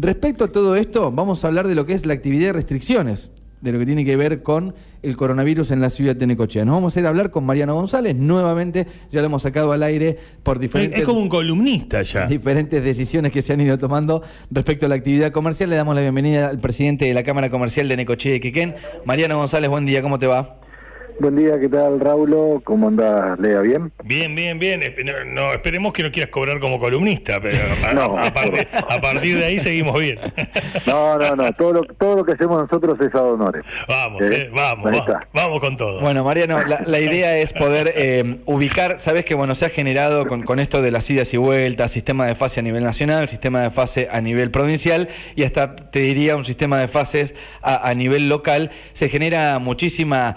Respecto a todo esto, vamos a hablar de lo que es la actividad de restricciones, de lo que tiene que ver con el coronavirus en la ciudad de Necochea. Nos vamos a ir a hablar con Mariano González, nuevamente, ya lo hemos sacado al aire por diferentes... Es como un columnista ya. Diferentes decisiones que se han ido tomando respecto a la actividad comercial. Le damos la bienvenida al presidente de la Cámara Comercial de Necochea y Quequén. Mariano González, buen día, ¿cómo te va? Buen día, ¿qué tal, Raúl? ¿Cómo anda, Lea? ¿Bien? Bien, bien, bien. No, esperemos que no quieras cobrar como columnista, pero a, partir, de ahí seguimos bien. No, no, no. Todo lo, todo lo que hacemos nosotros es a honores. Vamos, ¿Eh? Eh, vamos, vamos, con todo. Bueno, Mariano, la, idea es poder eh, ubicar, sabes que bueno, se ha generado con, con esto de las idas y vueltas, sistema de fase a nivel nacional, sistema de fase a nivel provincial y hasta, te diría, un sistema de fases a, a nivel local. Se genera muchísima...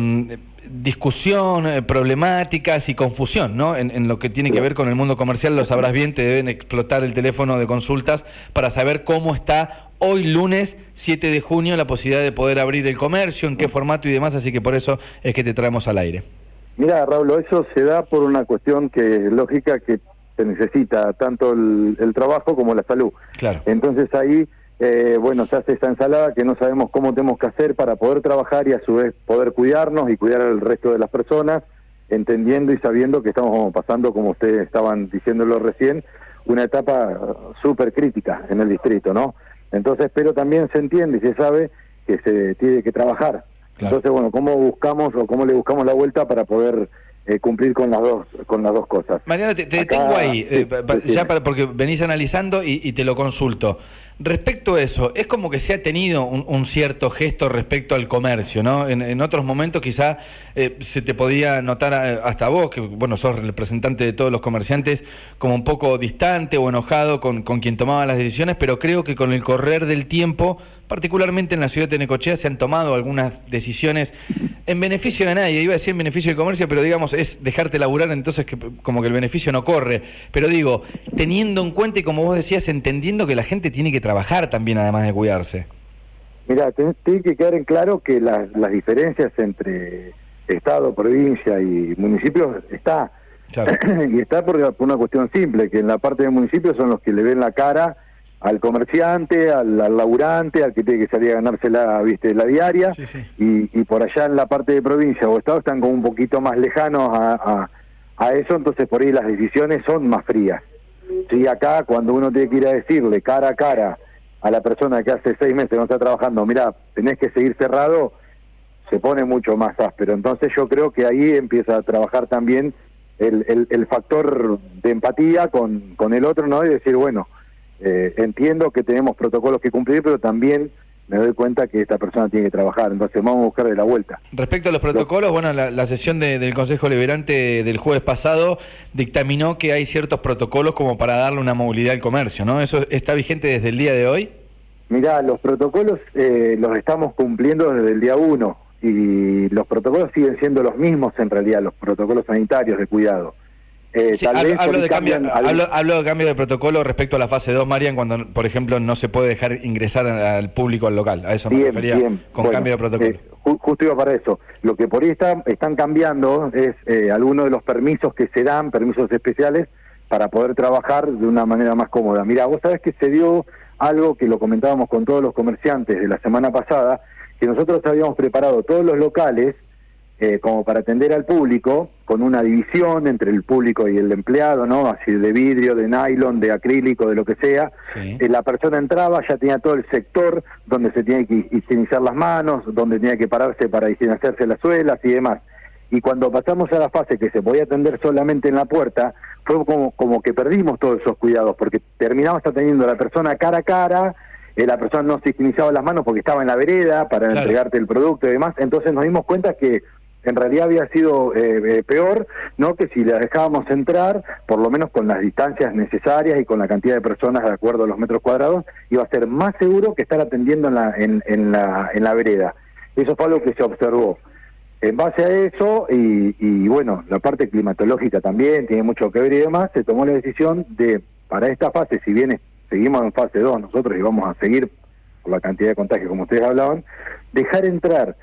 Em, discusión, eh, problemáticas y confusión, ¿no? En, lo que tiene que ver con el mundo comercial, lo sabrás bien, te deben explotar el teléfono de consultas para saber cómo está hoy lunes 7 de junio la posibilidad de poder abrir el comercio, en qué formato y demás, así que por eso es que te traemos al aire. Mira, Raúl, eso se da por una cuestión que lógica que se necesita tanto el, el trabajo como la salud. Claro. Entonces ahí eh, bueno, se hace esta ensalada que no sabemos cómo tenemos que hacer para poder trabajar y a su vez poder cuidarnos y cuidar al resto de las personas, entendiendo y sabiendo que estamos pasando, como ustedes estaban diciéndolo recién, una etapa súper crítica en el distrito, ¿no? Entonces, pero también se entiende y se sabe que se tiene que trabajar. Entonces, bueno, ¿cómo buscamos o cómo le buscamos la vuelta para poder eh, cumplir con las dos con las dos cosas. Mariano, te, tengo ahí, eh, ya para, porque venís analizando y, te lo consulto. Respecto a eso, es como que se ha tenido un, cierto gesto respecto al comercio, ¿no? En, otros momentos quizá eh, se te podía notar hasta vos, que bueno, sos representante de todos los comerciantes, como un poco distante o enojado con, con quien tomaba las decisiones, pero creo que con el correr del tiempo, particularmente en la ciudad de Necochea, se han tomado algunas decisiones en beneficio de nadie, iba a decir en beneficio del comercio, pero digamos, es dejarte laburar, entonces como que el beneficio no corre. Pero digo, teniendo en cuenta y como vos decías, entendiendo que la gente tiene que trabajar también además de cuidarse. Mira, tiene que quedar en claro que las diferencias entre Estado, provincia y municipios está. y está por, por una cuestión simple, que en la parte de municipios son los que le ven la cara al comerciante, al, laburante, al que tiene que salir a ganarse la, ¿viste, la diaria, Y, por allá en la parte de provincia o estado están como un poquito más lejanos a, a, eso, entonces por ahí las decisiones son más frías. Sí, acá cuando uno tiene que ir a decirle cara a cara a la persona que hace seis meses no está trabajando, mira, tenés que seguir cerrado, se pone mucho más áspero. Entonces yo creo que ahí empieza a trabajar también el, el, el factor de empatía con, con el otro, ¿no? Y decir, bueno, eh, entiendo que tenemos protocolos que cumplir, pero también me doy cuenta que esta persona tiene que trabajar, entonces vamos a buscar de la vuelta. Respecto a los protocolos, bueno, la, sesión del Consejo Liberante del jueves pasado dictaminó que hay ciertos protocolos como para darle una movilidad al comercio, ¿no? ¿Eso está vigente desde el día de hoy? Mirá, los protocolos eh, los estamos cumpliendo desde el día uno y los protocolos siguen siendo los mismos en realidad, los protocolos sanitarios de cuidado. Eh, hablo, de cambio, hablo, de cambio de protocolo respecto a la fase 2, Marian, cuando, por ejemplo, no se puede dejar ingresar al público al local. A eso me refería con cambio de protocolo. Eh, justo iba para eso. Lo que por ahí están cambiando es eh, algunos de los permisos que se dan, permisos especiales, para poder trabajar de una manera más cómoda. Mira, vos sabés que se dio algo que lo comentábamos con todos los comerciantes de la semana pasada, que nosotros habíamos preparado todos los locales eh, como para atender al público, con una división entre el público y el empleado, ¿no? Así de vidrio, de nylon, de acrílico, de lo que sea. Eh, la persona entraba, ya tenía todo el sector donde se tiene que higienizar las manos, donde tenía que pararse para higienizarse las suelas y demás. Y cuando pasamos a la fase que se podía atender solamente en la puerta, fue como, como que perdimos todos esos cuidados, porque terminamos atendiendo a la persona cara a cara, eh, la persona no se higienizaba las manos porque estaba en la vereda para entregarte el producto y demás, entonces nos dimos cuenta que en realidad había sido eh, eh, peor, ¿no? Que si la dejábamos entrar, por lo menos con las distancias necesarias y con la cantidad de personas de acuerdo a los metros cuadrados, iba a ser más seguro que estar atendiendo en la, en, en la, en la vereda. Eso fue algo que se observó. En base a eso, y, y bueno, la parte climatológica también tiene mucho que ver y demás, se tomó la decisión de, para esta fase, si bien seguimos en fase 2 nosotros y vamos a seguir por la cantidad de contagios como ustedes hablaban, dejar entrar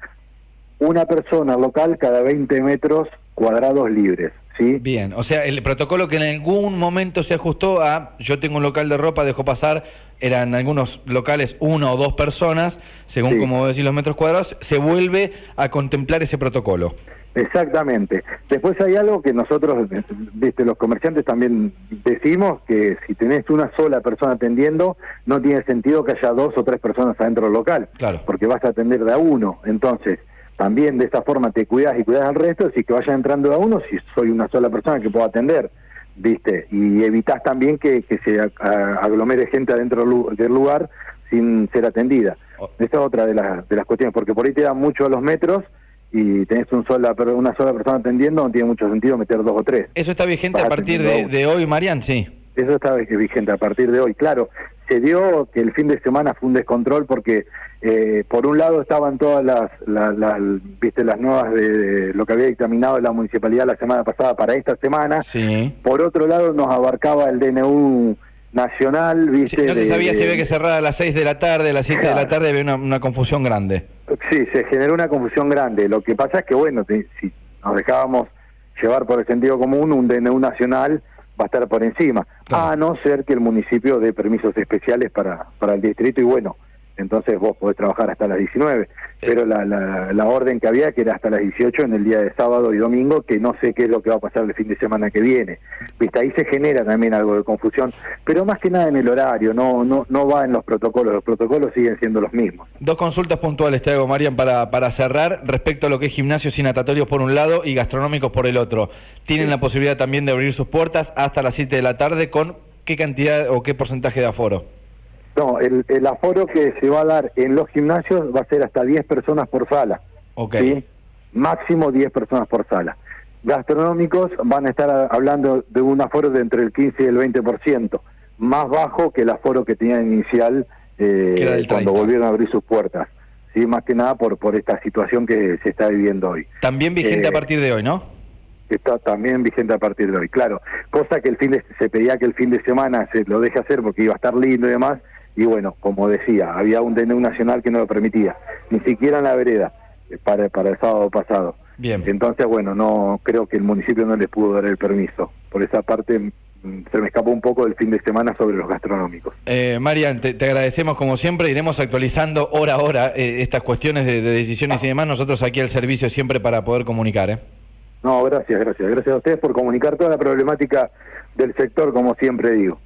una persona local cada 20 metros cuadrados libres. ¿sí? Bien, o sea, el protocolo que en algún momento se ajustó a yo tengo un local de ropa, dejo pasar eran algunos locales uno o dos personas, según como decís los metros cuadrados, se vuelve a contemplar ese protocolo. Exactamente. Después hay algo que nosotros, viste, los comerciantes también decimos que si tenés una sola persona atendiendo, no tiene sentido que haya dos o tres personas adentro del local, claro. porque vas a atender de a uno. Entonces, también de esta forma te cuidas y cuidas al resto, si que vaya entrando de a uno, si soy una sola persona que puedo atender, viste, y evitas también que, se aglomere gente adentro del lugar sin ser atendida. Oh. Esa es otra de, las de las cuestiones, porque por ahí te dan mucho a los metros y tenés un sola, una sola persona atendiendo, no tiene mucho sentido meter dos o tres. ¿Eso está vigente a partir de, hoy, Marian? Sí. Eso está vigente a partir de hoy. Claro, se dio que el fin de semana fue un descontrol porque eh, por un lado estaban todas las, viste las nuevas de, lo que había dictaminado la municipalidad la semana pasada para esta semana. Sí. Por otro lado nos abarcaba el DNU nacional, ¿viste? no se sabía si había que cerrar a las 6 de la tarde, a las 7 de la tarde, había una, confusión grande. Sí, se generó una confusión grande. Lo que pasa es que, bueno, si nos dejábamos llevar por el sentido común, un DNU nacional va a estar por encima, a no ser que el municipio dé permisos especiales para, para el distrito y bueno, entonces vos podés trabajar hasta las 19, pero la, la, orden que había que era hasta las 18 en el día de sábado y domingo, que no sé qué es lo que va a pasar el fin de semana que viene. Viste, ahí se genera también algo de confusión, pero más que nada en el horario, no no no va en los protocolos, los protocolos siguen siendo los mismos. Dos consultas puntuales te hago, Marian, para, para cerrar, respecto a lo que es gimnasios y natatorios por un lado y gastronómicos por el otro. ¿Tienen la posibilidad también de abrir sus puertas hasta las 7 de la tarde con qué cantidad o qué porcentaje de aforo? No, el, aforo que se va a dar en los gimnasios va a ser hasta 10 personas por sala. Ok. Máximo 10 personas por sala. Gastronómicos van a estar hablando de un aforo de entre el 15 y el 20%, más bajo que el aforo que tenían inicial eh, cuando volvieron a abrir sus puertas. Sí, más que nada por, por esta situación que se está viviendo hoy. También vigente a eh, partir de hoy, ¿no? Está también vigente a partir de hoy, claro. Cosa que el fin de, se pedía que el fin de semana se lo deje hacer porque iba a estar lindo y demás, y bueno, como decía, había un DNU nacional que no lo permitía, ni siquiera en la vereda, eh, para, para el sábado pasado. Bien. Entonces, bueno, no creo que el municipio no le pudo dar el permiso. Por esa parte mm, se me escapó un poco del fin de semana sobre los gastronómicos. Eh, Marian, te, agradecemos como siempre, iremos actualizando hora a hora eh, estas cuestiones de, decisiones y demás, nosotros aquí al servicio siempre para poder comunicar. ¿eh? No, gracias, gracias. Gracias a ustedes por comunicar toda la problemática del sector, como siempre digo.